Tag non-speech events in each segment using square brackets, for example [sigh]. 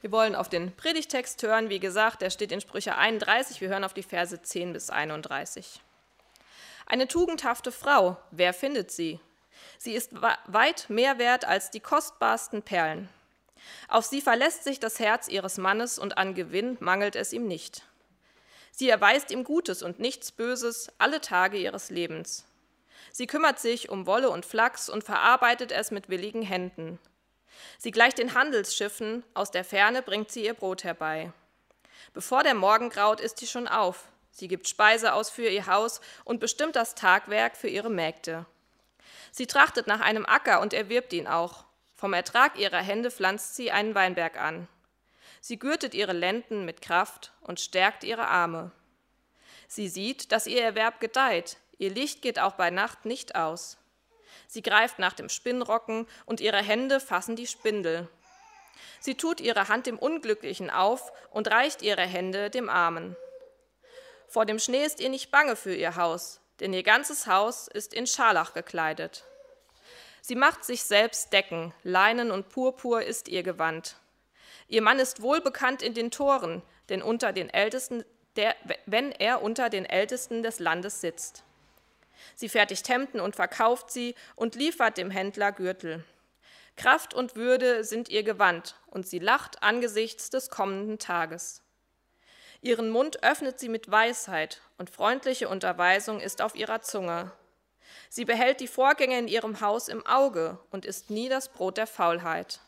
Wir wollen auf den Predigtext hören. Wie gesagt, der steht in Sprüche 31. Wir hören auf die Verse 10 bis 31. Eine tugendhafte Frau, wer findet sie? Sie ist weit mehr wert als die kostbarsten Perlen. Auf sie verlässt sich das Herz ihres Mannes und an Gewinn mangelt es ihm nicht. Sie erweist ihm Gutes und nichts Böses alle Tage ihres Lebens. Sie kümmert sich um Wolle und Flachs und verarbeitet es mit willigen Händen. Sie gleicht den Handelsschiffen, aus der Ferne bringt sie ihr Brot herbei. Bevor der Morgen graut, ist sie schon auf. Sie gibt Speise aus für ihr Haus und bestimmt das Tagwerk für ihre Mägde. Sie trachtet nach einem Acker und erwirbt ihn auch. Vom Ertrag ihrer Hände pflanzt sie einen Weinberg an. Sie gürtet ihre Lenden mit Kraft und stärkt ihre Arme. Sie sieht, dass ihr Erwerb gedeiht, ihr Licht geht auch bei Nacht nicht aus. Sie greift nach dem Spinnrocken und ihre Hände fassen die Spindel. Sie tut ihre Hand dem Unglücklichen auf und reicht ihre Hände dem Armen. Vor dem Schnee ist ihr nicht bange für ihr Haus, denn ihr ganzes Haus ist in Scharlach gekleidet. Sie macht sich selbst Decken, Leinen und Purpur ist ihr Gewand. Ihr Mann ist wohlbekannt in den Toren, denn unter den Ältesten, der, wenn er unter den Ältesten des Landes sitzt. Sie fertigt Hemden und verkauft sie und liefert dem Händler Gürtel. Kraft und Würde sind ihr Gewand, und sie lacht angesichts des kommenden Tages. Ihren Mund öffnet sie mit Weisheit, und freundliche Unterweisung ist auf ihrer Zunge. Sie behält die Vorgänge in ihrem Haus im Auge und isst nie das Brot der Faulheit.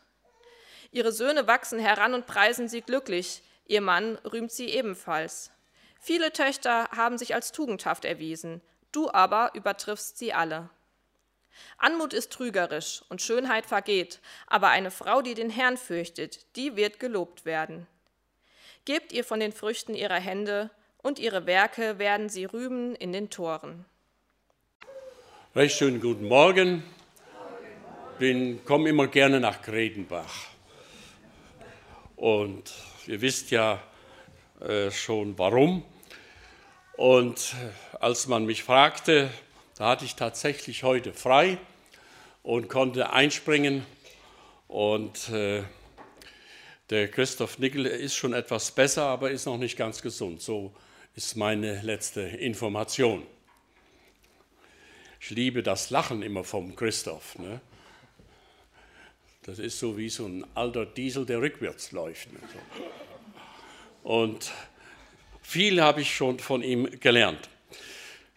Ihre Söhne wachsen heran und preisen sie glücklich, ihr Mann rühmt sie ebenfalls. Viele Töchter haben sich als tugendhaft erwiesen, du aber übertriffst sie alle. Anmut ist trügerisch und Schönheit vergeht, aber eine Frau, die den Herrn fürchtet, die wird gelobt werden. Gebt ihr von den Früchten ihrer Hände, und ihre Werke werden sie rühmen in den Toren. Recht schönen guten Morgen. Ich komme immer gerne nach Gredenbach. Und ihr wisst ja äh, schon warum. Und äh, als man mich fragte, da hatte ich tatsächlich heute frei und konnte einspringen. Und äh, der Christoph Nickel ist schon etwas besser, aber ist noch nicht ganz gesund. So ist meine letzte Information. Ich liebe das Lachen immer vom Christoph. Ne? Das ist so wie so ein alter Diesel, der rückwärts läuft. Ne? Und viel habe ich schon von ihm gelernt.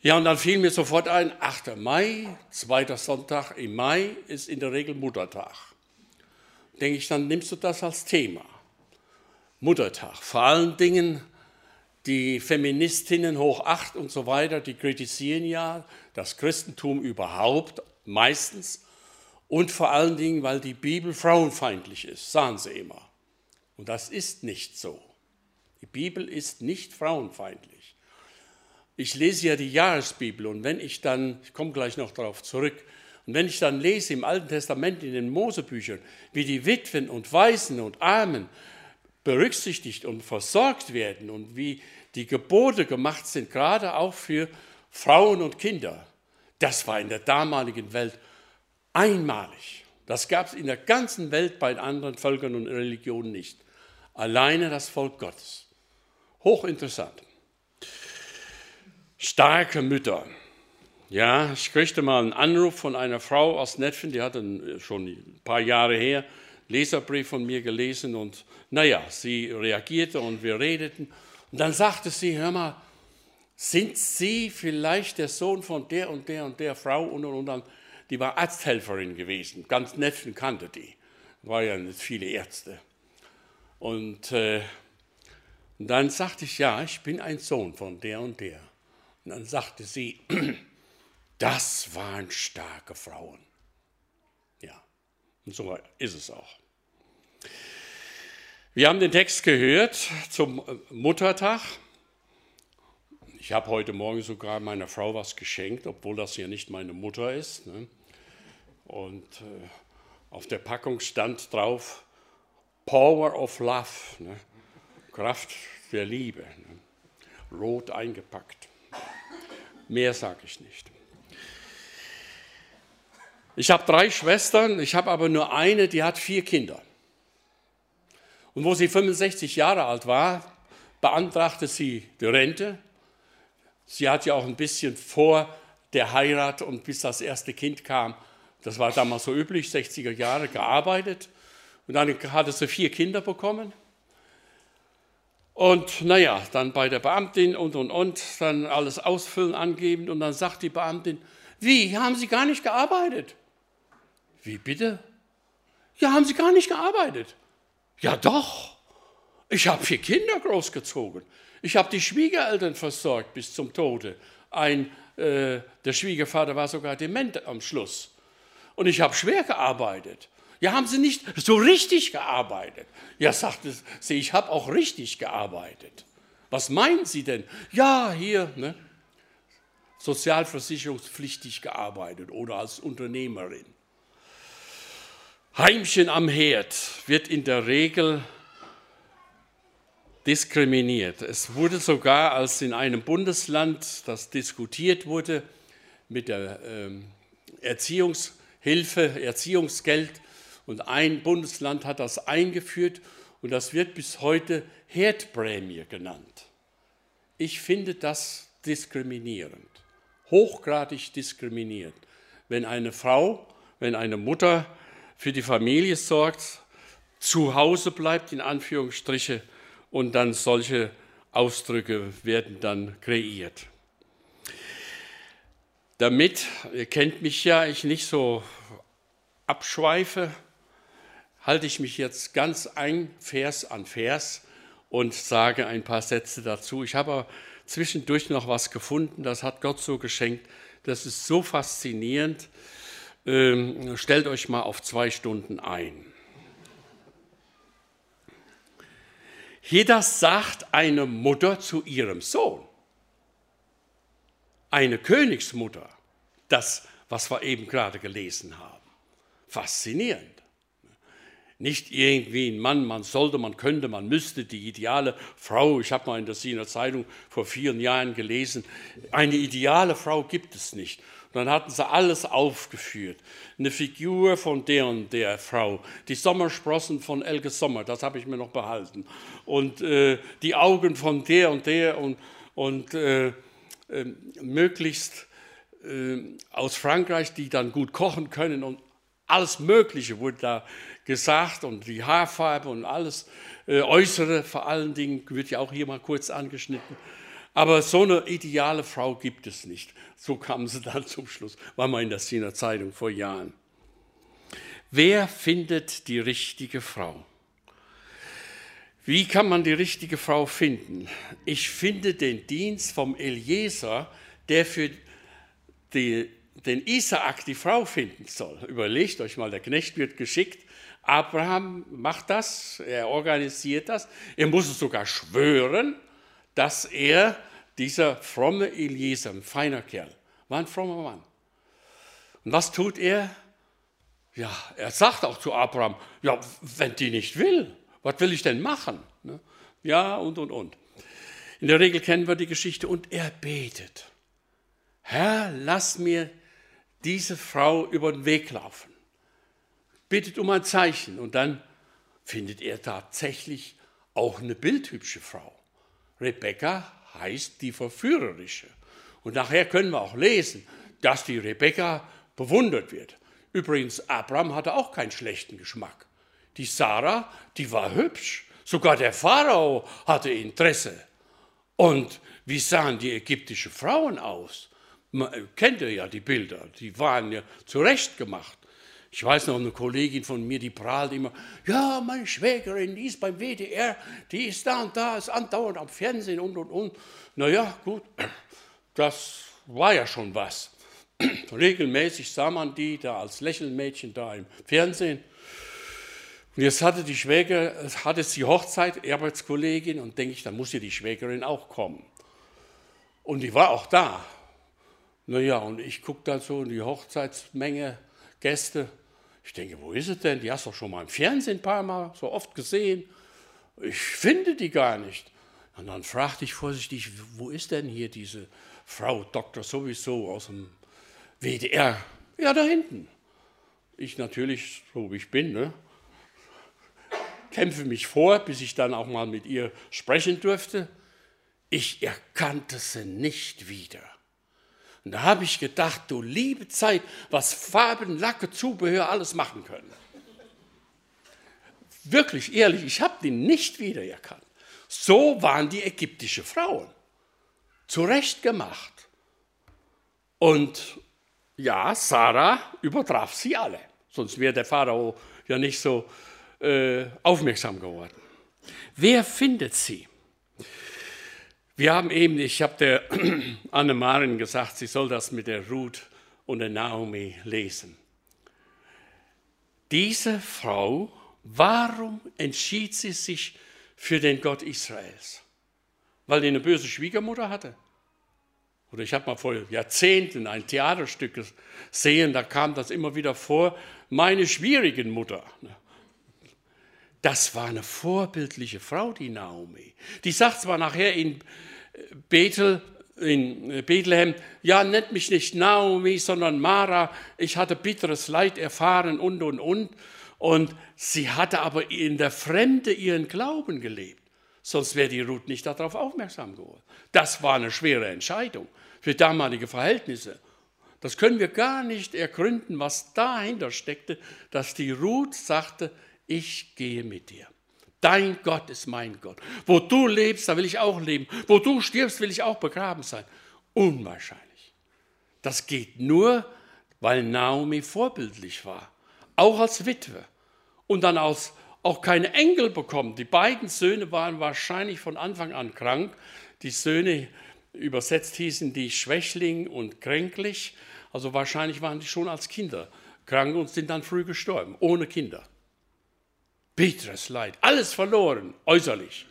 Ja, und dann fiel mir sofort ein, 8. Mai, zweiter Sonntag im Mai ist in der Regel Muttertag. Denke ich, dann nimmst du das als Thema. Muttertag. Vor allen Dingen die Feministinnen hoch acht und so weiter, die kritisieren ja das Christentum überhaupt meistens und vor allen Dingen, weil die Bibel frauenfeindlich ist, sagen sie immer. Und das ist nicht so. Die Bibel ist nicht frauenfeindlich. Ich lese ja die Jahresbibel und wenn ich dann, ich komme gleich noch darauf zurück, und wenn ich dann lese im Alten Testament in den Mosebüchern, wie die Witwen und Waisen und Armen berücksichtigt und versorgt werden und wie die Gebote gemacht sind, gerade auch für Frauen und Kinder, das war in der damaligen Welt einmalig. Das gab es in der ganzen Welt bei anderen Völkern und Religionen nicht. Alleine das Volk Gottes. Hochinteressant. Starke Mütter. Ja, ich kriegte mal einen Anruf von einer Frau aus Netfen, die hatte schon ein paar Jahre her Leserbrief von mir gelesen und naja, sie reagierte und wir redeten. Und dann sagte sie, hör mal, sind Sie vielleicht der Sohn von der und der und der Frau? Und, und, und die war Arzthelferin gewesen, ganz nett und kannte die. War ja nicht viele Ärzte. Und, äh, und dann sagte ich, ja, ich bin ein Sohn von der und der. Und dann sagte sie, [clears throat] das waren starke Frauen. Ja, und so ist es auch. Wir haben den Text gehört zum Muttertag. Ich habe heute Morgen sogar meiner Frau was geschenkt, obwohl das ja nicht meine Mutter ist. Ne? Und äh, auf der Packung stand drauf Power of Love, ne? Kraft der Liebe, ne? rot eingepackt. Mehr sage ich nicht. Ich habe drei Schwestern, ich habe aber nur eine, die hat vier Kinder. Und wo sie 65 Jahre alt war, beantragte sie die Rente. Sie hat ja auch ein bisschen vor der Heirat und bis das erste Kind kam, das war damals so üblich, 60er Jahre, gearbeitet. Und dann hatte sie vier Kinder bekommen. Und naja, dann bei der Beamtin und und und, dann alles ausfüllen, angeben. Und dann sagt die Beamtin, wie, haben Sie gar nicht gearbeitet? Wie bitte? Ja, haben Sie gar nicht gearbeitet? Ja, doch. Ich habe vier Kinder großgezogen. Ich habe die Schwiegereltern versorgt bis zum Tode. Ein, äh, der Schwiegervater war sogar dement am Schluss. Und ich habe schwer gearbeitet. Ja, haben Sie nicht so richtig gearbeitet? Ja, sagte sie, ich habe auch richtig gearbeitet. Was meinen Sie denn? Ja, hier, ne? sozialversicherungspflichtig gearbeitet oder als Unternehmerin. Heimchen am Herd wird in der Regel diskriminiert. Es wurde sogar, als in einem Bundesland das diskutiert wurde mit der ähm, Erziehungshilfe, Erziehungsgeld, und ein Bundesland hat das eingeführt und das wird bis heute Herdprämie genannt. Ich finde das diskriminierend, hochgradig diskriminierend, wenn eine Frau, wenn eine Mutter für die Familie sorgt, zu Hause bleibt, in Anführungsstriche, und dann solche Ausdrücke werden dann kreiert. Damit, ihr kennt mich ja, ich nicht so abschweife, halte ich mich jetzt ganz ein Vers an Vers und sage ein paar Sätze dazu. Ich habe zwischendurch noch was gefunden, das hat Gott so geschenkt. Das ist so faszinierend. Ähm, stellt euch mal auf zwei Stunden ein. Das sagt eine Mutter zu ihrem Sohn. Eine Königsmutter. Das, was wir eben gerade gelesen haben. Faszinierend. Nicht irgendwie ein Mann, man sollte, man könnte, man müsste, die ideale Frau. Ich habe mal in der Siener Zeitung vor vielen Jahren gelesen, eine ideale Frau gibt es nicht. Und dann hatten sie alles aufgeführt. Eine Figur von der und der Frau, die Sommersprossen von Elke Sommer, das habe ich mir noch behalten. Und äh, die Augen von der und der und, und äh, äh, möglichst aus Frankreich, die dann gut kochen können und alles Mögliche wurde da gesagt und die Haarfarbe und alles äh, Äußere vor allen Dingen wird ja auch hier mal kurz angeschnitten. Aber so eine ideale Frau gibt es nicht. So kamen sie dann zum Schluss. War mal in der Siener Zeitung vor Jahren. Wer findet die richtige Frau? Wie kann man die richtige Frau finden? Ich finde den Dienst vom Eliezer, der für die, den Isaak die Frau finden soll. Überlegt euch mal, der Knecht wird geschickt Abraham macht das, er organisiert das. Er muss es sogar schwören, dass er, dieser fromme Eliezer, ein feiner Kerl, war ein frommer Mann. Und was tut er? Ja, er sagt auch zu Abraham, ja, wenn die nicht will, was will ich denn machen? Ne? Ja, und, und, und. In der Regel kennen wir die Geschichte und er betet. Herr, lass mir diese Frau über den Weg laufen bittet um ein Zeichen und dann findet er tatsächlich auch eine bildhübsche Frau. Rebekka heißt die Verführerische. Und nachher können wir auch lesen, dass die Rebekka bewundert wird. Übrigens, Abraham hatte auch keinen schlechten Geschmack. Die Sarah, die war hübsch. Sogar der Pharao hatte Interesse. Und wie sahen die ägyptischen Frauen aus? Man, kennt ihr ja die Bilder, die waren ja zurechtgemacht. Ich weiß noch, eine Kollegin von mir, die prahlt immer, ja, meine Schwägerin, die ist beim WDR, die ist da und da, ist andauernd am Fernsehen und, und, und. Naja, gut, [clears throat] das war ja schon was. [clears throat] Regelmäßig sah man die da als Lächelmädchen da im Fernsehen. Und jetzt hatte die Schwäger, hatte sie Hochzeit, Arbeitskollegin, und denke ich, dann muss ja die Schwägerin auch kommen. Und die war auch da. Naja, und ich gucke dann so in die Hochzeitsmenge, Gäste, ich denke, wo ist es denn? Die hast du doch schon mal im Fernsehen ein paar Mal so oft gesehen. Ich finde die gar nicht. Und dann fragte ich vorsichtig, wo ist denn hier diese Frau Doktor sowieso aus dem WDR? Ja, da hinten. Ich natürlich, so wie ich bin, ne? kämpfe mich vor, bis ich dann auch mal mit ihr sprechen durfte. Ich erkannte sie nicht wieder. Und da habe ich gedacht, du liebe Zeit, was Farben, Lacke, Zubehör alles machen können. Wirklich ehrlich, ich habe die nicht wiedererkannt. So waren die ägyptischen Frauen. Zurecht gemacht. Und ja, Sarah übertraf sie alle. Sonst wäre der Pharao ja nicht so äh, aufmerksam geworden. Wer findet sie? Wir haben eben, ich habe der [clears throat] Anne-Marin gesagt, sie soll das mit der Ruth und der Naomi lesen. Diese Frau, warum entschied sie sich für den Gott Israels? Weil die eine böse Schwiegermutter hatte? Oder ich habe mal vor Jahrzehnten ein Theaterstück gesehen, da kam das immer wieder vor, meine schwierigen Mutter. Das war eine vorbildliche Frau, die Naomi. Die sagt zwar nachher in Bethel, in Bethlehem, ja, nennt mich nicht Naomi, sondern Mara, ich hatte bitteres Leid erfahren und, und, und. Und sie hatte aber in der Fremde ihren Glauben gelebt. Sonst wäre die Ruth nicht darauf aufmerksam geworden. Das war eine schwere Entscheidung für damalige Verhältnisse. Das können wir gar nicht ergründen, was dahinter steckte, dass die Ruth sagte, ich gehe mit dir. Dein Gott ist mein Gott. Wo du lebst, da will ich auch leben. Wo du stirbst, will ich auch begraben sein. Unwahrscheinlich. Das geht nur, weil Naomi vorbildlich war, auch als Witwe. Und dann aus, auch keine Enkel bekommen. Die beiden Söhne waren wahrscheinlich von Anfang an krank. Die Söhne übersetzt hießen die Schwächling und kränklich. Also wahrscheinlich waren die schon als Kinder krank und sind dann früh gestorben, ohne Kinder. Bitteres Leid, alles verloren, äußerlich.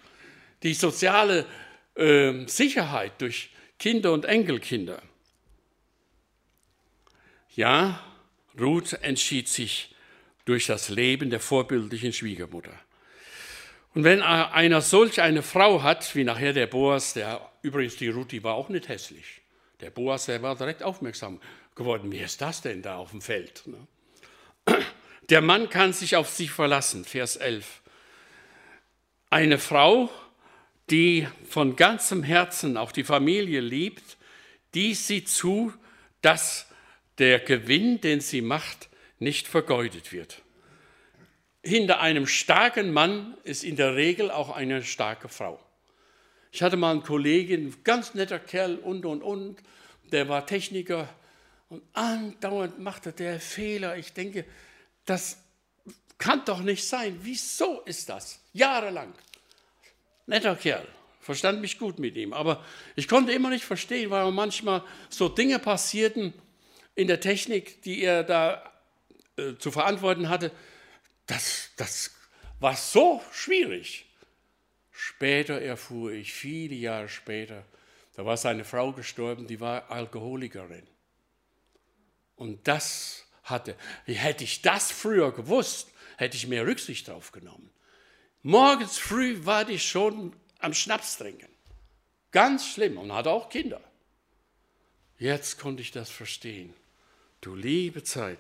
Die soziale äh, Sicherheit durch Kinder und Enkelkinder. Ja, Ruth entschied sich durch das Leben der vorbildlichen Schwiegermutter. Und wenn einer solch eine Frau hat, wie nachher der Boas, der übrigens die Ruth, die war auch nicht hässlich. Der Boas, der war direkt aufmerksam geworden. Wie ist das denn da auf dem Feld? Ne? Der Mann kann sich auf sich verlassen, Vers 11. Eine Frau, die von ganzem Herzen auch die Familie liebt, die sieht zu, dass der Gewinn, den sie macht, nicht vergeudet wird. Hinter einem starken Mann ist in der Regel auch eine starke Frau. Ich hatte mal einen Kollegen, ganz netter Kerl und und und, der war Techniker und andauernd machte der Fehler. Ich denke, das kann doch nicht sein. Wieso ist das? Jahrelang. Netter Kerl, verstand mich gut mit ihm, aber ich konnte immer nicht verstehen, weil manchmal so Dinge passierten in der Technik, die er da äh, zu verantworten hatte. Das, das war so schwierig. Später erfuhr ich, viele Jahre später, da war seine Frau gestorben, die war Alkoholikerin. Und das hatte, hätte ich das früher gewusst, hätte ich mehr Rücksicht drauf genommen. Morgens früh war ich schon am Schnaps trinken. Ganz schlimm und hatte auch Kinder. Jetzt konnte ich das verstehen. Du liebe Zeit.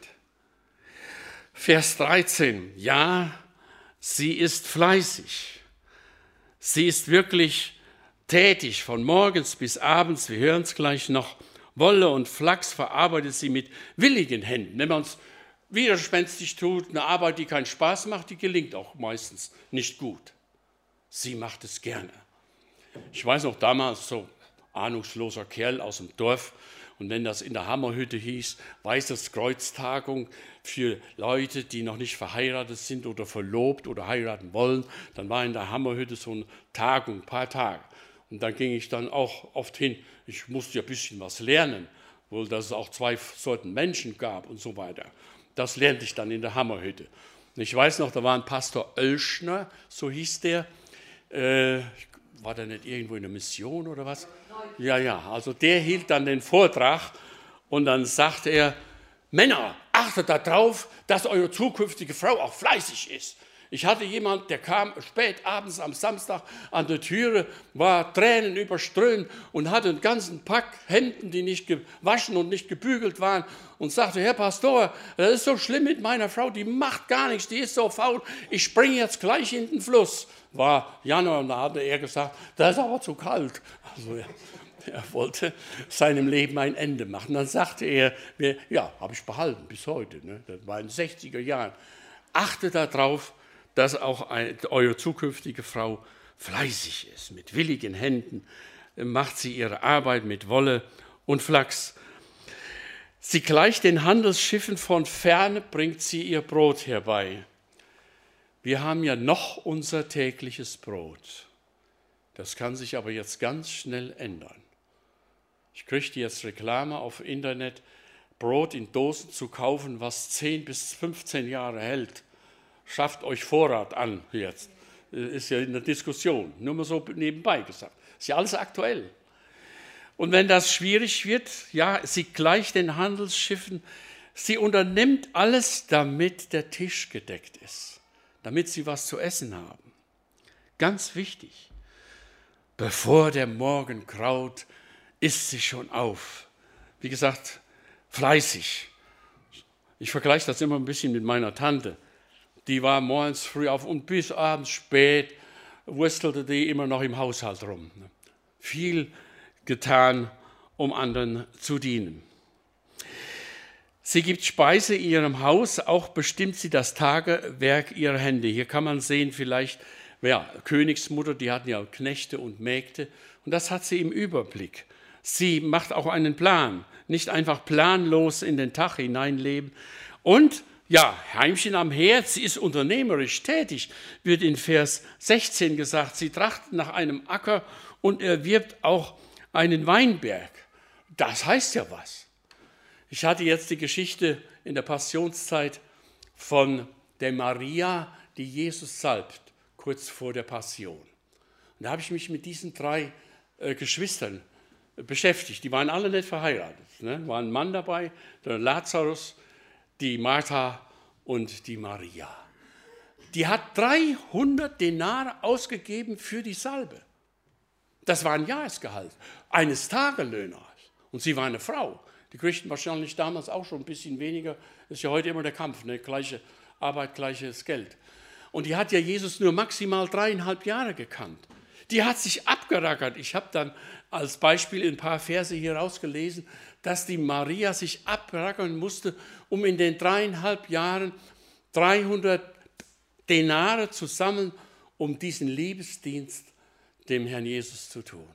Vers 13. Ja, sie ist fleißig. Sie ist wirklich tätig von morgens bis abends. Wir hören es gleich noch. Wolle und Flachs verarbeitet sie mit willigen Händen. Wenn man es widerspenstig tut, eine Arbeit, die keinen Spaß macht, die gelingt auch meistens nicht gut. Sie macht es gerne. Ich weiß noch damals, so ahnungsloser Kerl aus dem Dorf, und wenn das in der Hammerhütte hieß, Weißes Kreuztagung für Leute, die noch nicht verheiratet sind oder verlobt oder heiraten wollen, dann war in der Hammerhütte so eine Tagung, ein paar Tage. Und da ging ich dann auch oft hin. Ich musste ja ein bisschen was lernen, wohl, dass es auch zwei Sorten Menschen gab und so weiter. Das lernte ich dann in der Hammerhütte. Und ich weiß noch, da war ein Pastor Oelschner, so hieß der. Äh, war der nicht irgendwo in der Mission oder was? Ja, ja, also der hielt dann den Vortrag und dann sagte er, Männer, achtet darauf, dass eure zukünftige Frau auch fleißig ist. Ich hatte jemand, der kam spät abends am Samstag an der Türe, war Tränen überströmt und hatte einen ganzen Pack Hemden, die nicht gewaschen und nicht gebügelt waren und sagte, Herr Pastor, das ist so schlimm mit meiner Frau, die macht gar nichts, die ist so faul, ich springe jetzt gleich in den Fluss. War Januar und da hatte er gesagt, das ist aber zu kalt. Also, ja. Er wollte seinem Leben ein Ende machen. Dann sagte er mir, ja, habe ich behalten bis heute. Ne? Das war in den 60er Jahren. Achte darauf, dass auch eure zukünftige Frau fleißig ist. Mit willigen Händen macht sie ihre Arbeit mit Wolle und Flachs. Sie gleicht den Handelsschiffen von ferne, bringt sie ihr Brot herbei. Wir haben ja noch unser tägliches Brot. Das kann sich aber jetzt ganz schnell ändern. Ich kriege jetzt Reklame auf Internet, Brot in Dosen zu kaufen, was 10 bis 15 Jahre hält. Schafft euch Vorrat an jetzt. Ist ja in der Diskussion, nur mal so nebenbei gesagt. Ist ja alles aktuell. Und wenn das schwierig wird, ja, sie gleicht den Handelsschiffen, sie unternimmt alles, damit der Tisch gedeckt ist, damit sie was zu essen haben. Ganz wichtig. Bevor der Morgen graut, isst sie schon auf. Wie gesagt, fleißig. Ich vergleiche das immer ein bisschen mit meiner Tante. Die war morgens früh auf und bis abends spät wurstelte die immer noch im Haushalt rum. Viel getan, um anderen zu dienen. Sie gibt Speise in ihrem Haus, auch bestimmt sie das Tagewerk ihrer Hände. Hier kann man sehen, vielleicht, ja, Königsmutter, die hatten ja Knechte und Mägde, und das hat sie im Überblick. Sie macht auch einen Plan, nicht einfach planlos in den Tag hineinleben. Und ja, Heimchen am Herd, sie ist unternehmerisch tätig, wird in Vers 16 gesagt. Sie trachtet nach einem Acker und erwirbt auch einen Weinberg. Das heißt ja was. Ich hatte jetzt die Geschichte in der Passionszeit von der Maria, die Jesus salbt, kurz vor der Passion. Und da habe ich mich mit diesen drei äh, Geschwistern beschäftigt. Die waren alle nicht verheiratet. Ne? War ein Mann dabei, der Lazarus, die Martha und die Maria. Die hat 300 Denare ausgegeben für die Salbe. Das war ein Jahresgehalt eines Tagelöhners. Und sie war eine Frau. Die kriegten wahrscheinlich damals auch schon ein bisschen weniger. Das ist ja heute immer der Kampf, ne? gleiche Arbeit, gleiches Geld. Und die hat ja Jesus nur maximal dreieinhalb Jahre gekannt. Die hat sich abgerackert. Ich habe dann als Beispiel ein paar Verse hier rausgelesen, dass die Maria sich abrackern musste, um in den dreieinhalb Jahren 300 Denare zu sammeln, um diesen Liebesdienst dem Herrn Jesus zu tun.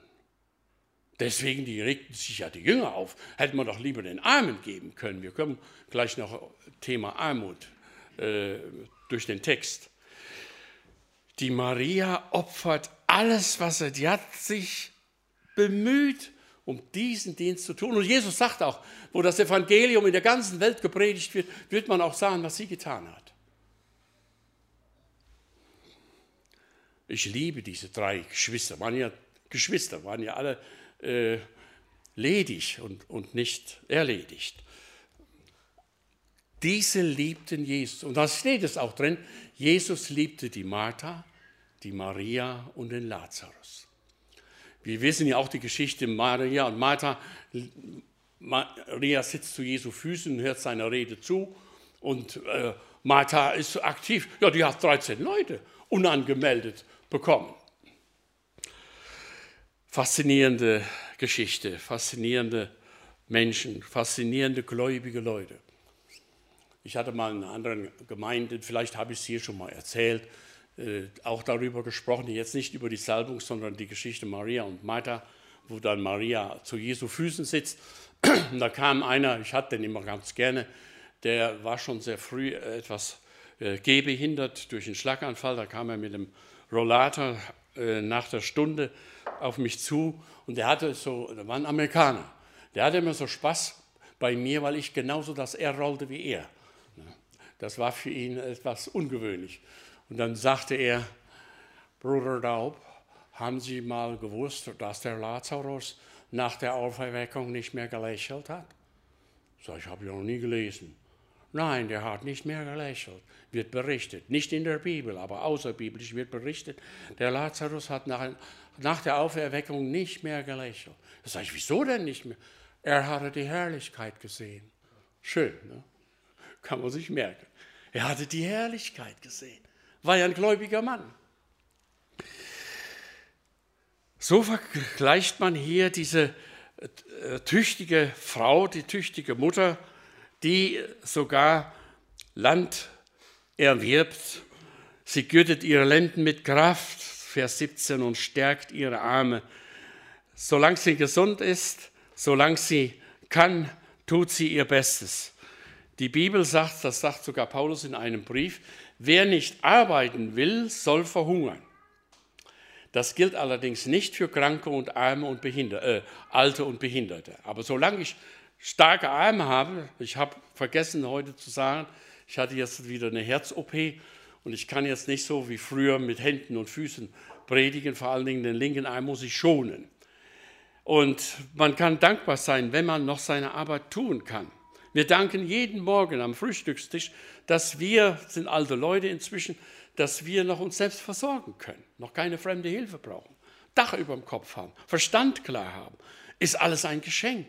Deswegen die regten sich ja die Jünger auf. Hätten wir doch lieber den Armen geben können. Wir kommen gleich noch Thema Armut äh, durch den Text. Die Maria opfert alles, was er, die hat sich bemüht, um diesen Dienst zu tun. Und Jesus sagt auch, wo das Evangelium in der ganzen Welt gepredigt wird, wird man auch sagen, was sie getan hat. Ich liebe diese drei Geschwister, waren ja Geschwister, waren ja alle äh, ledig und, und nicht erledigt. Diese liebten Jesus. Und da steht es auch drin, Jesus liebte die Martha, die Maria und den Lazarus. Wir wissen ja auch die Geschichte Maria und Martha. Maria sitzt zu Jesu Füßen und hört seiner Rede zu. Und äh, Martha ist aktiv. Ja, die hat 13 Leute unangemeldet bekommen. Faszinierende Geschichte, faszinierende Menschen, faszinierende gläubige Leute. Ich hatte mal in einer anderen Gemeinde, vielleicht habe ich es hier schon mal erzählt, äh, auch darüber gesprochen, jetzt nicht über die Salbung, sondern die Geschichte Maria und Martha, wo dann Maria zu Jesu Füßen sitzt. Und da kam einer, ich hatte den immer ganz gerne, der war schon sehr früh etwas äh, gehbehindert durch einen Schlaganfall. Da kam er mit dem Rollator äh, nach der Stunde auf mich zu und der hatte so, der war ein Amerikaner, der hatte immer so Spaß bei mir, weil ich genauso das R rollte wie er. Das war für ihn etwas ungewöhnlich. Und dann sagte er, Bruder Daub, haben Sie mal gewusst, dass der Lazarus nach der Auferweckung nicht mehr gelächelt hat? So, ich habe ja noch nie gelesen. Nein, der hat nicht mehr gelächelt, wird berichtet. Nicht in der Bibel, aber außerbiblisch wird berichtet, der Lazarus hat nach, nach der Auferweckung nicht mehr gelächelt. Da sage ich, wieso denn nicht mehr? Er hatte die Herrlichkeit gesehen. Schön, ne? kann man sich merken. Er hatte die Herrlichkeit gesehen. War ja ein gläubiger Mann. So vergleicht man hier diese äh, tüchtige Frau, die tüchtige Mutter, die sogar Land erwirbt. Sie gürtet ihre Lenden mit Kraft, Vers 17, und stärkt ihre Arme. Solange sie gesund ist, solange sie kann, tut sie ihr Bestes. Die Bibel sagt, das sagt sogar Paulus in einem Brief, wer nicht arbeiten will, soll verhungern. Das gilt allerdings nicht für Kranke und Arme und Behinderte, äh, Alte und Behinderte. Aber solange ich starke Arme habe, ich habe vergessen heute zu sagen, ich hatte jetzt wieder eine Herz-OP und ich kann jetzt nicht so wie früher mit Händen und Füßen predigen, vor allen Dingen den linken Arm muss ich schonen. Und man kann dankbar sein, wenn man noch seine Arbeit tun kann. Wir danken jeden Morgen am Frühstückstisch, dass wir, sind alte Leute inzwischen, dass wir noch uns selbst versorgen können, noch keine fremde Hilfe brauchen, Dach über dem Kopf haben, Verstand klar haben, ist alles ein Geschenk.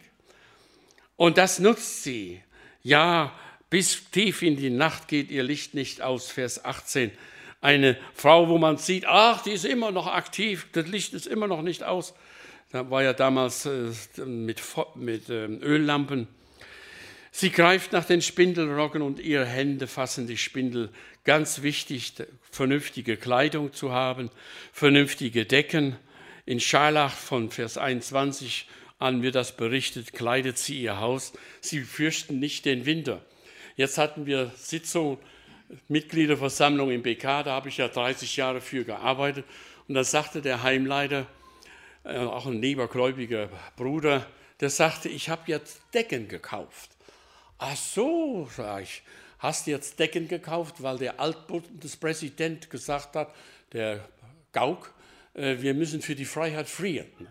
Und das nutzt sie. Ja, bis tief in die Nacht geht ihr Licht nicht aus, Vers 18. Eine Frau, wo man sieht, ach, die ist immer noch aktiv, das Licht ist immer noch nicht aus. Da war ja damals äh, mit, mit äh, Öllampen Sie greift nach den Spindelrocken und ihre Hände fassen die Spindel. Ganz wichtig, vernünftige Kleidung zu haben, vernünftige Decken. In Scharlach von Vers 21 an wird das berichtet, kleidet sie ihr Haus. Sie fürchten nicht den Winter. Jetzt hatten wir Sitzung, Mitgliederversammlung im BK, da habe ich ja 30 Jahre für gearbeitet. Und da sagte der Heimleiter, äh, auch ein liebergläubiger Bruder, der sagte, ich habe jetzt Decken gekauft. Ach so, sage ich, hast du jetzt Decken gekauft, weil der Altbundespräsident gesagt hat, der Gauck, äh, wir müssen für die Freiheit frieren.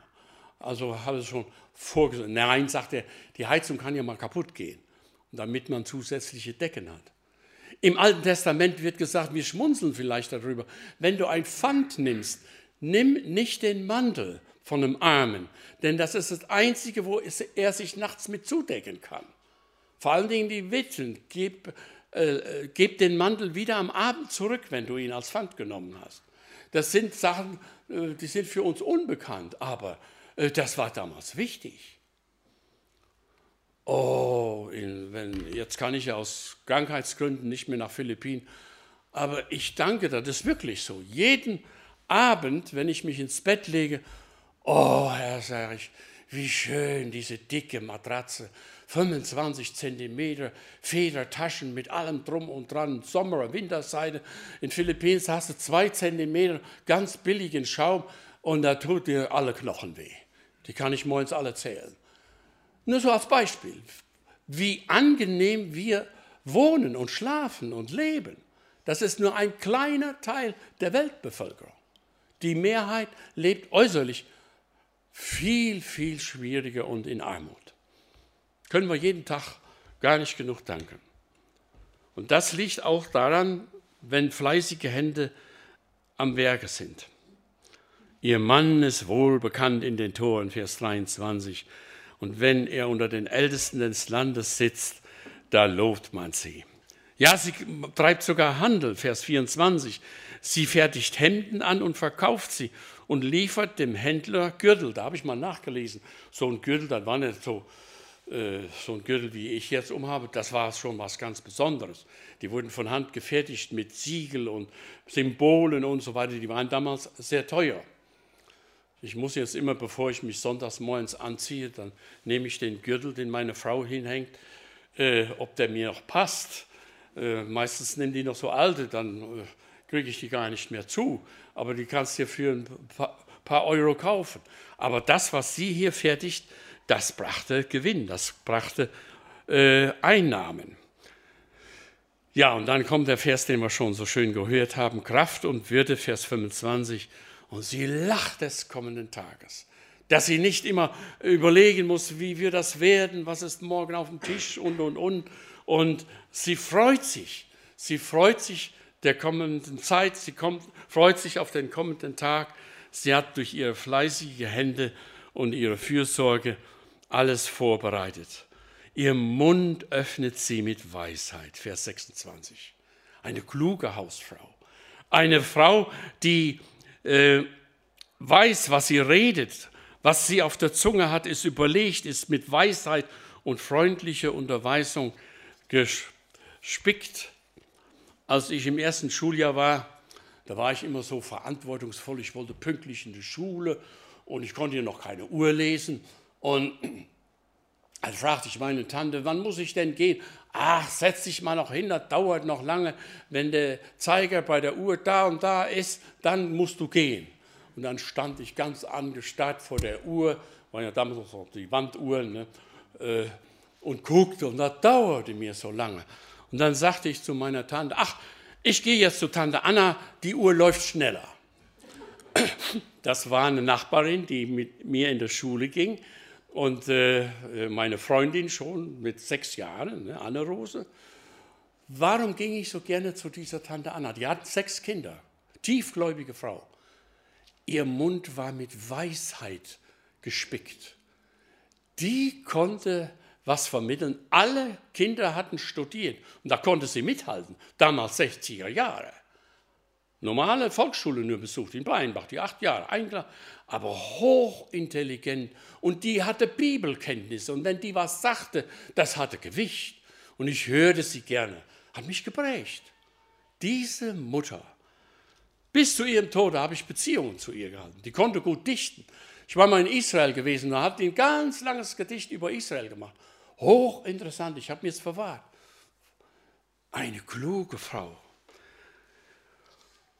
Also habe ich schon vorgesagt. Nein, sagt er, die Heizung kann ja mal kaputt gehen, damit man zusätzliche Decken hat. Im Alten Testament wird gesagt, wir schmunzeln vielleicht darüber, wenn du ein Pfand nimmst, nimm nicht den Mantel von einem Armen, denn das ist das Einzige, wo er sich nachts mit zudecken kann. Vor allen Dingen die Witwen, gib, äh, gib den Mantel wieder am Abend zurück, wenn du ihn als Pfand genommen hast. Das sind Sachen, äh, die sind für uns unbekannt, aber äh, das war damals wichtig. Oh, in, wenn, jetzt kann ich aus Krankheitsgründen nicht mehr nach Philippinen, aber ich danke, das ist wirklich so. Jeden Abend, wenn ich mich ins Bett lege, oh Herr, sage ich, wie schön diese dicke Matratze 25 Zentimeter Federtaschen mit allem drum und dran, Sommer- und Winterseite. In Philippinen hast du zwei Zentimeter ganz billigen Schaum und da tut dir alle Knochen weh. Die kann ich morgens alle zählen. Nur so als Beispiel, wie angenehm wir wohnen und schlafen und leben. Das ist nur ein kleiner Teil der Weltbevölkerung. Die Mehrheit lebt äußerlich viel, viel schwieriger und in Armut können wir jeden Tag gar nicht genug danken. Und das liegt auch daran, wenn fleißige Hände am Werke sind. Ihr Mann ist wohl bekannt in den Toren, Vers 23. Und wenn er unter den Ältesten des Landes sitzt, da lobt man sie. Ja, sie treibt sogar Handel, Vers 24. Sie fertigt Hemden an und verkauft sie und liefert dem Händler Gürtel. Da habe ich mal nachgelesen. So ein Gürtel, das war nicht so so ein Gürtel, wie ich jetzt umhabe, das war schon was ganz Besonderes. Die wurden von Hand gefertigt mit Siegel und Symbolen und so weiter. Die waren damals sehr teuer. Ich muss jetzt immer, bevor ich mich sonntags morgens anziehe, dann nehme ich den Gürtel, den meine Frau hinhängt, äh, ob der mir noch passt. Äh, meistens nehmen die noch so alte, dann äh, kriege ich die gar nicht mehr zu. Aber die kannst du dir für ein paar, paar Euro kaufen. Aber das, was sie hier fertigt, das brachte Gewinn, das brachte äh, Einnahmen. Ja, und dann kommt der Vers, den wir schon so schön gehört haben, Kraft und Würde, Vers 25. Und sie lacht des kommenden Tages, dass sie nicht immer überlegen muss, wie wir das werden, was ist morgen auf dem Tisch und, und, und. Und sie freut sich. Sie freut sich der kommenden Zeit. Sie kommt, freut sich auf den kommenden Tag. Sie hat durch ihre fleißige Hände und ihre Fürsorge alles vorbereitet. Ihr Mund öffnet sie mit Weisheit. Vers 26. Eine kluge Hausfrau. Eine Frau, die äh, weiß, was sie redet, was sie auf der Zunge hat, ist überlegt, ist mit Weisheit und freundlicher Unterweisung gespickt. Als ich im ersten Schuljahr war, da war ich immer so verantwortungsvoll. Ich wollte pünktlich in die Schule und ich konnte noch keine Uhr lesen. Und dann fragte ich meine Tante, wann muss ich denn gehen? Ach, setz dich mal noch hin, das dauert noch lange. Wenn der Zeiger bei der Uhr da und da ist, dann musst du gehen. Und dann stand ich ganz angestarrt vor der Uhr, waren ja damals noch die Wanduhren, ne, äh, und guckte und das dauerte mir so lange. Und dann sagte ich zu meiner Tante, ach, ich gehe jetzt zu Tante Anna, die Uhr läuft schneller. [clears throat] Das war eine Nachbarin, die mit mir in der Schule ging und äh, meine Freundin schon mit sechs Jahren, ne, Anne-Rose. Warum ging ich so gerne zu dieser Tante Anna? Die hat sechs Kinder, tiefgläubige Frau. Ihr Mund war mit Weisheit gespickt. Die konnte was vermitteln. Alle Kinder hatten studiert und da konnte sie mithalten, damals 60er Jahre. Normale Volksschule nur besucht in Beinbach, die acht Jahre, aber hochintelligent und die hatte Bibelkenntnisse und wenn die was sagte, das hatte Gewicht und ich hörte sie gerne, hat mich geprägt. Diese Mutter, bis zu ihrem Tode habe ich Beziehungen zu ihr gehalten. Die konnte gut dichten. Ich war mal in Israel gewesen, da hat ein ganz langes Gedicht über Israel gemacht. Hochinteressant, ich habe mir es verwahrt. Eine kluge Frau.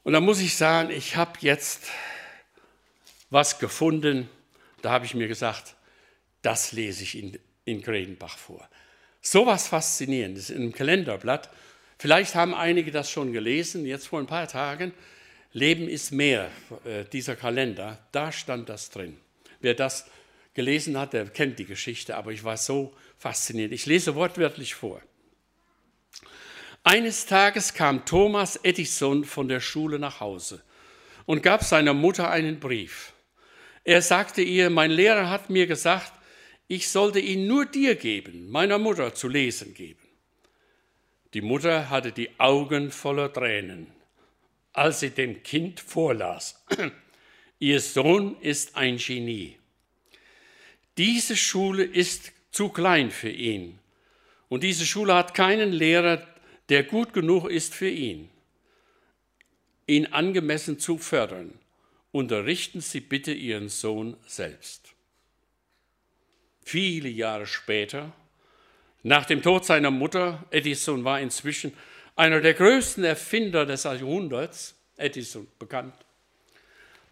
Und da muss ich sagen, ich habe jetzt was gefunden, da habe ich mir gesagt, das lese ich in, in Gredenbach vor. So was Faszinierendes in einem Kalenderblatt. Vielleicht haben einige das schon gelesen, jetzt vor ein paar Tagen. Leben ist mehr, äh, dieser Kalender, da stand das drin. Wer das gelesen hat, der kennt die Geschichte, aber ich war so fasziniert. Ich lese wortwörtlich vor. Eines Tages kam Thomas Edison von der Schule nach Hause und gab seiner Mutter einen Brief. Er sagte ihr, mein Lehrer hat mir gesagt, ich sollte ihn nur dir geben, meiner Mutter zu lesen geben. Die Mutter hatte die Augen voller Tränen, als sie dem Kind vorlas. [clears throat] Ihr Sohn ist ein Genie. Diese Schule ist zu klein für ihn. Und diese Schule hat keinen Lehrer, der gut genug ist für ihn. Ihn angemessen zu fördern, unterrichten Sie bitte Ihren Sohn selbst. Viele Jahre später, nach dem Tod seiner Mutter, Edison war inzwischen einer der größten Erfinder des Jahrhunderts, Edison bekannt,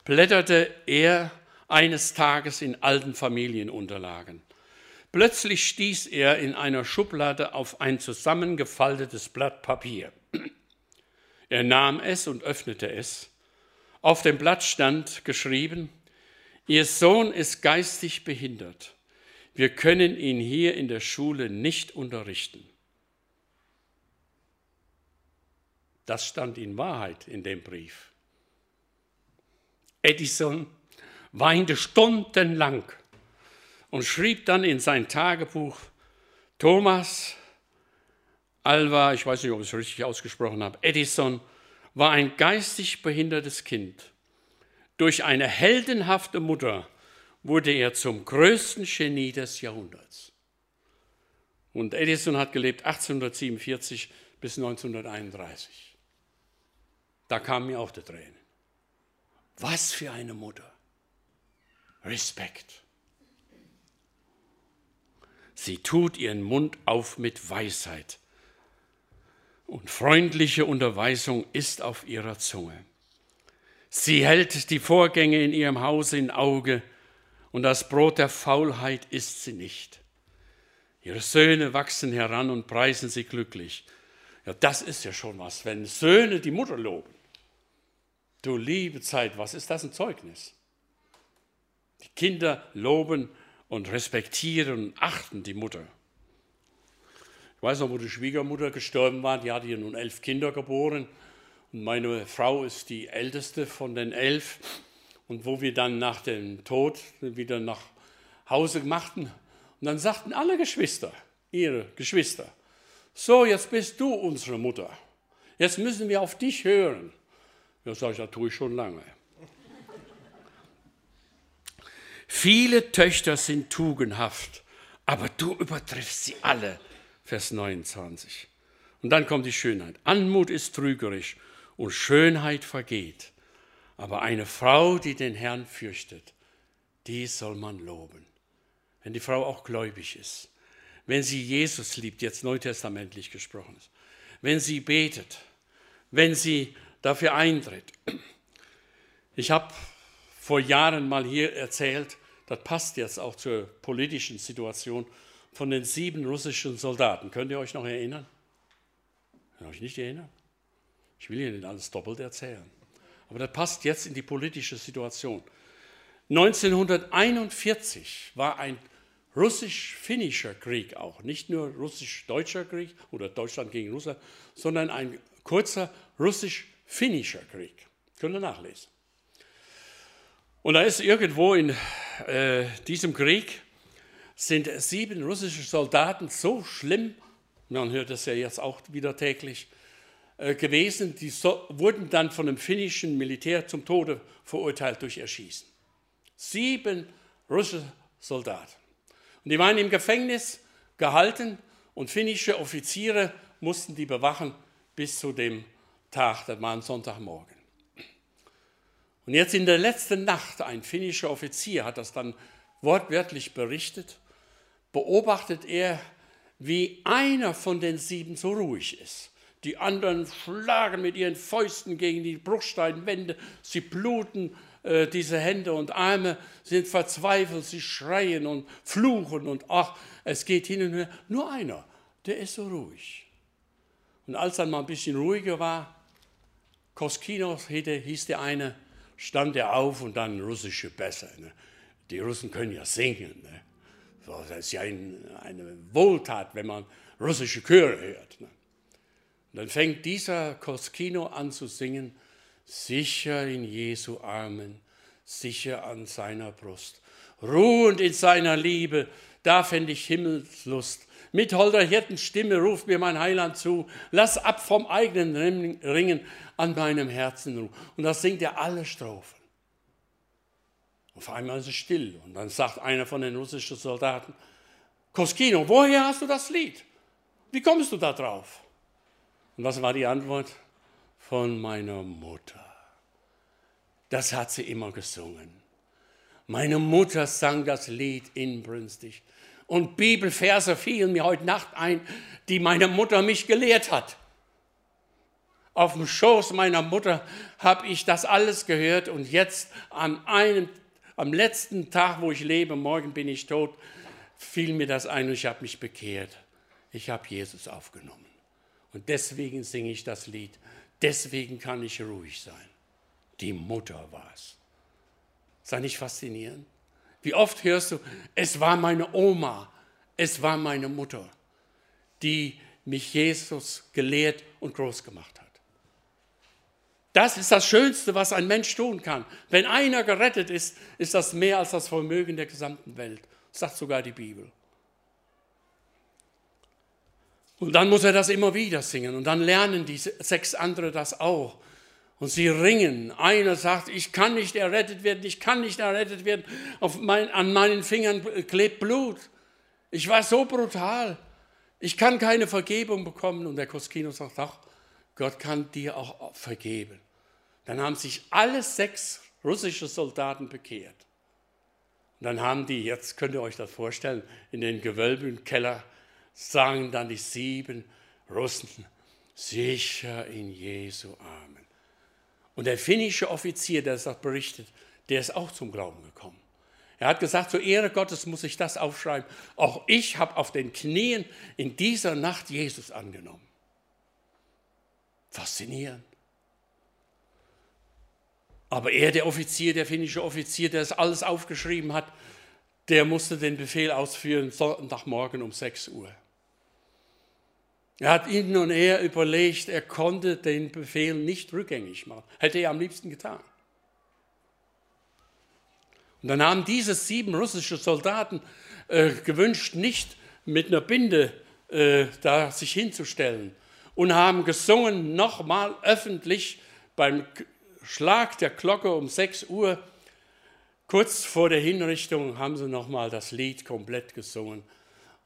blätterte er eines Tages in alten Familienunterlagen. Plötzlich stieß er in einer Schublade auf ein zusammengefaltetes Blatt Papier. Er nahm es und öffnete es. Auf dem Blatt stand geschrieben, Ihr Sohn ist geistig behindert. Wir können ihn hier in der Schule nicht unterrichten. Das stand in Wahrheit in dem Brief. Edison weinte stundenlang und schrieb dann in sein Tagebuch, Thomas Alva, ich weiß nicht, ob ich es richtig ausgesprochen habe, Edison war ein geistig behindertes Kind. Durch eine heldenhafte Mutter wurde er zum größten Genie des Jahrhunderts. Und Edison hat gelebt 1847 bis 1931. Da kamen mir auch die Tränen. Was für eine Mutter. Respekt. Sie tut ihren Mund auf mit Weisheit. Und freundliche Unterweisung ist auf ihrer Zunge. Sie hält die Vorgänge in ihrem Hause in Auge und das Brot der Faulheit isst sie nicht. Ihre Söhne wachsen heran und preisen sie glücklich. Ja, das ist ja schon was, wenn Söhne die Mutter loben. Du liebe Zeit, was ist das ein Zeugnis? Die Kinder loben und respektieren und achten die Mutter. Ich weiß noch, wo die Schwiegermutter gestorben war, die hatte ja nun elf Kinder geboren. Und meine Frau ist die älteste von den elf. Und wo wir dann nach dem Tod wieder nach Hause machten, und dann sagten alle Geschwister, ihre Geschwister, so, jetzt bist du unsere Mutter. Jetzt müssen wir auf dich hören. Ja, sage ich, das tue ich schon lange. Viele Töchter sind tugendhaft, aber du übertriffst sie alle. Vers 29. Und dann kommt die Schönheit. Anmut ist trügerisch und Schönheit vergeht. Aber eine Frau, die den Herrn fürchtet, die soll man loben. Wenn die Frau auch gläubig ist, wenn sie Jesus liebt, jetzt neutestamentlich gesprochen ist, wenn sie betet, wenn sie dafür eintritt. Ich habe vor Jahren mal hier erzählt, das passt jetzt auch zur politischen Situation, von den sieben russischen Soldaten. Könnt ihr euch noch erinnern? Könnt ihr euch nicht erinnern? Ich will Ihnen alles doppelt erzählen. Aber das passt jetzt in die politische Situation. 1941 war ein russisch-finnischer Krieg auch, nicht nur russisch-deutscher Krieg oder Deutschland gegen Russland, sondern ein kurzer russisch-finnischer Krieg. Könnt ihr nachlesen. Und da ist irgendwo in äh, diesem Krieg sind sieben russische Soldaten so schlimm, man hört das ja jetzt auch wieder täglich, äh, gewesen, die so, wurden dann von dem finnischen Militär zum Tode verurteilt durch Erschießen. Sieben russische Soldaten. Und die waren im Gefängnis gehalten und finnische Offiziere mussten die bewachen bis zu dem Tag, das war ein Sonntagmorgen. Und jetzt in der letzten Nacht, ein finnischer Offizier hat das dann wortwörtlich berichtet, beobachtet er, wie einer von den sieben so ruhig ist. Die anderen schlagen mit ihren Fäusten gegen die Bruchsteinwände, sie bluten äh, diese Hände und Arme sind verzweifelt, sie schreien und fluchen und ach, es geht hin und her. Nur einer, der ist so ruhig. Und als dann mal ein bisschen ruhiger war, Koskinos hieß der eine, stand er auf und dann russische Bässe. Ne? Die Russen können ja singen. Ne? Das ist ja ein, eine Wohltat, wenn man russische Chöre hört. Ne? Dann fängt dieser Koskino an zu singen, sicher in Jesu Armen, sicher an seiner Brust, ruhend in seiner Liebe, da fände ich Himmelslust. Mit holder Hirtenstimme ruft mir mein Heiland zu, lass ab vom eigenen Ringen an meinem Herzen ruhen. Und das singt er alle Strophen. Auf einmal ist es still und dann sagt einer von den russischen Soldaten, Koskino, woher hast du das Lied? Wie kommst du da drauf? Und was war die Antwort? von meiner Mutter. Das hat sie immer gesungen. Meine Mutter sang das Lied inbrünstig. Und Bibelverse fielen mir heute Nacht ein, die meine Mutter mich gelehrt hat. Auf dem Schoß meiner Mutter habe ich das alles gehört und jetzt an einem, am letzten Tag, wo ich lebe, morgen bin ich tot, fiel mir das ein und ich habe mich bekehrt. Ich habe Jesus aufgenommen. Und deswegen singe ich das Lied. Deswegen kann ich ruhig sein. Die Mutter war es. Sei nicht faszinierend? Wie oft hörst du, es war meine Oma, es war meine Mutter, die mich Jesus gelehrt und groß gemacht hat. Das ist das Schönste, was ein Mensch tun kann. Wenn einer gerettet ist, ist das mehr als das Vermögen der gesamten Welt, sagt sogar die Bibel. Und dann muss er das immer wieder singen. Und dann lernen die sechs andere das auch. Und sie ringen. Einer sagt, ich kann nicht errettet werden, ich kann nicht errettet werden. Mein, an meinen Fingern klebt Blut. Ich war so brutal. Ich kann keine Vergebung bekommen. Und der Koskino sagt, doch, Gott kann dir auch vergeben. Dann haben sich alle sechs russische Soldaten bekehrt. Und dann haben die, jetzt könnt ihr euch das vorstellen, in den Gewölben, Keller, sagen dann die sieben Russen, sicher in Jesu Armen. Und der finnische Offizier, der das berichtet, der ist auch zum Glauben gekommen. Er hat gesagt, zur Ehre Gottes muss ich das aufschreiben. Auch ich habe auf den Knien in dieser Nacht Jesus angenommen. Faszinierend. Aber er, der Offizier, der finnische Offizier, der das alles aufgeschrieben hat, der musste den Befehl ausführen, Sonntagmorgen um 6 Uhr. Er hat hin und her überlegt, er konnte den Befehl nicht rückgängig machen. Hätte er am liebsten getan. Und dann haben diese sieben russische Soldaten äh, gewünscht, nicht mit einer Binde äh, da sich hinzustellen und haben gesungen, nochmal öffentlich beim Schlag der Glocke um 6 Uhr, kurz vor der Hinrichtung, haben sie nochmal das Lied komplett gesungen.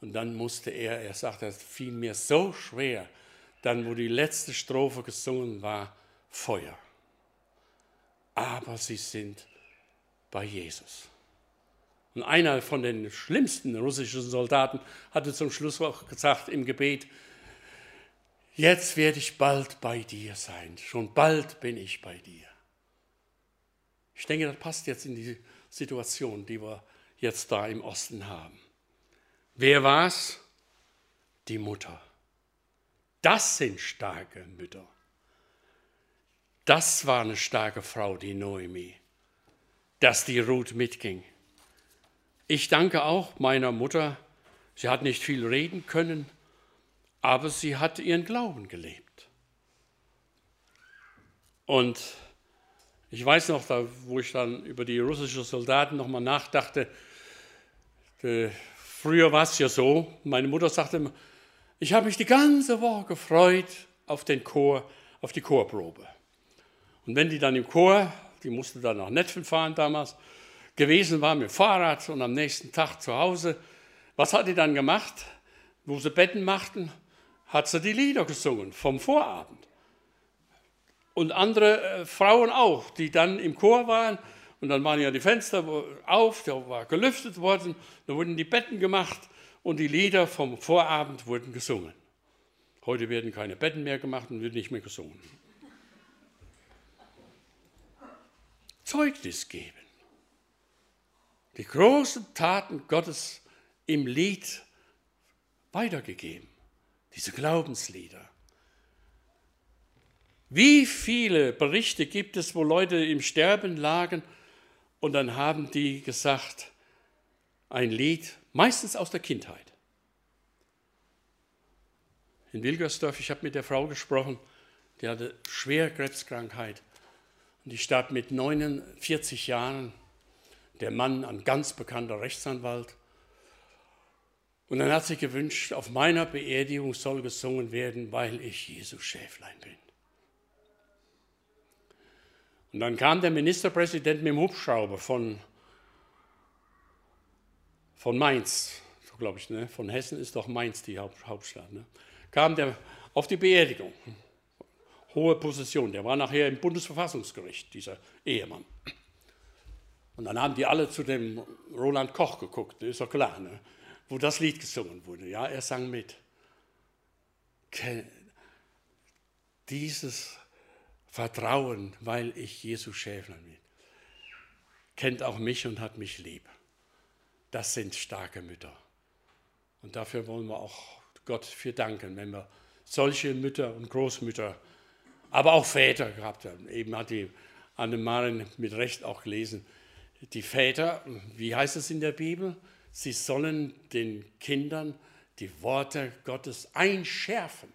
Und dann musste er, er sagte, es fiel mir so schwer, dann wo die letzte Strophe gesungen war, Feuer. Aber sie sind bei Jesus. Und einer von den schlimmsten russischen Soldaten hatte zum Schluss auch gesagt im Gebet, jetzt werde ich bald bei dir sein, schon bald bin ich bei dir. Ich denke, das passt jetzt in die Situation, die wir jetzt da im Osten haben. Wer war's? Die Mutter. Das sind starke Mütter. Das war eine starke Frau, die Noemi, dass die Ruth mitging. Ich danke auch meiner Mutter. Sie hat nicht viel reden können, aber sie hat ihren Glauben gelebt. Und ich weiß noch, da, wo ich dann über die russischen Soldaten nochmal nachdachte, äh, früher war es ja so, meine Mutter sagte immer, ich habe mich die ganze Woche gefreut auf den Chor, auf die Chorprobe. Und wenn die dann im Chor, die musste dann nach Netfen fahren damals, gewesen war mit dem Fahrrad und am nächsten Tag zu Hause, was hat die dann gemacht? Wo sie Betten machten, hat sie die Lieder gesungen vom Vorabend. Und andere äh, Frauen auch, die dann im Chor waren. Und dann waren ja die Fenster auf, da war gelüftet worden, da wurden die Betten gemacht und die Lieder vom Vorabend wurden gesungen. Heute werden keine Betten mehr gemacht und wird nicht mehr gesungen. Zeugnis geben. Die großen Taten Gottes im Lied weitergegeben. Diese Glaubenslieder. Wie viele Berichte gibt es, wo Leute im Sterben lagen und dann haben die gesagt, ein Lied, meistens aus der Kindheit. In Wilgersdorf, ich habe mit der Frau gesprochen, die hatte schwere Krebskrankheit und die starb mit 49 Jahren. Der Mann, ein ganz bekannter Rechtsanwalt. Und dann hat sie gewünscht, auf meiner Beerdigung soll gesungen werden, weil ich Jesus Schäflein bin. Und dann kam der Ministerpräsident mit dem Hubschrauber von, von Mainz, so glaube ich, ne? von Hessen ist doch Mainz die Hauptstadt. Ne? Kam der auf die Beerdigung hohe Position. Der war nachher im Bundesverfassungsgericht, dieser Ehemann. Und dann haben die alle zu dem Roland Koch geguckt, ist doch klar, ne? wo das Lied gesungen wurde. Ja, er sang mit. Dieses Vertrauen, weil ich Jesus Schäflein bin, kennt auch mich und hat mich lieb. Das sind starke Mütter. Und dafür wollen wir auch Gott für danken, wenn wir solche Mütter und Großmütter aber auch Väter gehabt haben. Eben hat die Annemarin mit Recht auch gelesen. Die Väter, wie heißt es in der Bibel? Sie sollen den Kindern die Worte Gottes einschärfen.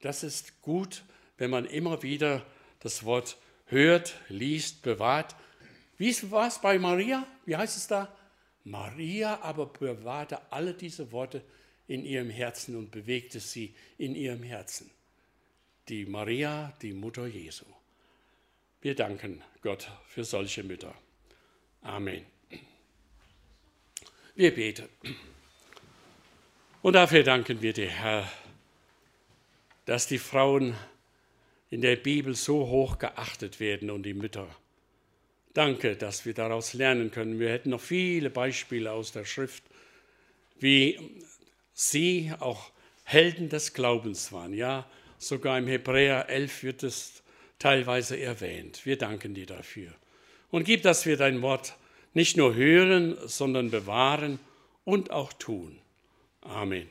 Das ist gut, wenn man immer wieder das Wort hört, liest, bewahrt. Wie war es bei Maria? Wie heißt es da? Maria aber bewahrte alle diese Worte in ihrem Herzen und bewegte sie in ihrem Herzen die Maria, die Mutter Jesu. Wir danken Gott für solche Mütter. Amen. Wir beten. Und dafür danken wir dir, Herr, dass die Frauen in der Bibel so hoch geachtet werden und die Mütter. Danke, dass wir daraus lernen können. Wir hätten noch viele Beispiele aus der Schrift, wie sie auch Helden des Glaubens waren. Ja, Sogar im Hebräer 11 wird es teilweise erwähnt. Wir danken dir dafür. Und gib, dass wir dein Wort nicht nur hören, sondern bewahren und auch tun. Amen.